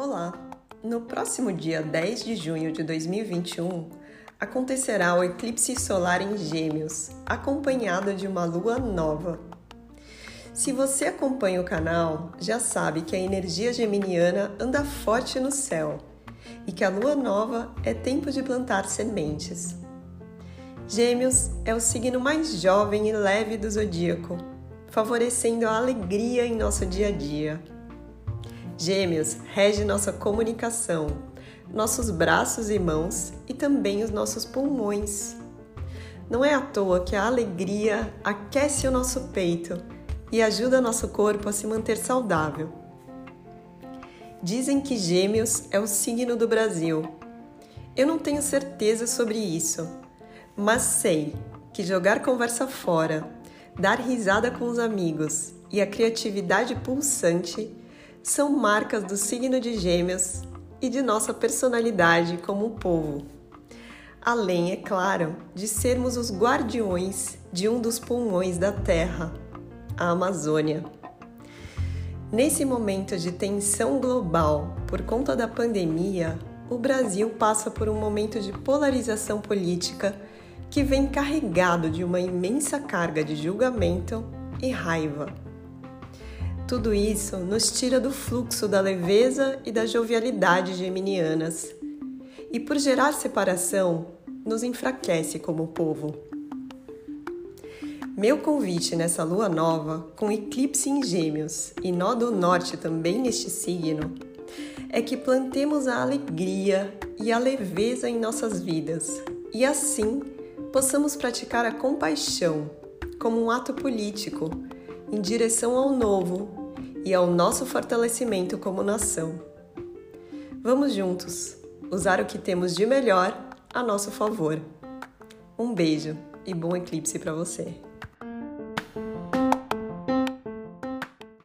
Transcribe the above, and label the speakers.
Speaker 1: Olá! No próximo dia 10 de junho de 2021 acontecerá o eclipse solar em Gêmeos, acompanhado de uma lua nova. Se você acompanha o canal, já sabe que a energia geminiana anda forte no céu e que a lua nova é tempo de plantar sementes. Gêmeos é o signo mais jovem e leve do zodíaco, favorecendo a alegria em nosso dia a dia. Gêmeos rege nossa comunicação, nossos braços e mãos e também os nossos pulmões. Não é à toa que a alegria aquece o nosso peito e ajuda nosso corpo a se manter saudável. Dizem que Gêmeos é o signo do Brasil. Eu não tenho certeza sobre isso, mas sei que jogar conversa fora, dar risada com os amigos e a criatividade pulsante são marcas do signo de Gêmeos e de nossa personalidade como povo. Além, é claro, de sermos os guardiões de um dos pulmões da Terra, a Amazônia. Nesse momento de tensão global por conta da pandemia, o Brasil passa por um momento de polarização política que vem carregado de uma imensa carga de julgamento e raiva. Tudo isso nos tira do fluxo da leveza e da jovialidade geminianas. E por gerar separação, nos enfraquece como povo. Meu convite nessa lua nova, com eclipse em Gêmeos e nó do norte também neste signo, é que plantemos a alegria e a leveza em nossas vidas e assim possamos praticar a compaixão como um ato político em direção ao novo e ao nosso fortalecimento como nação. Vamos juntos usar o que temos de melhor a nosso favor. Um beijo e bom eclipse para você!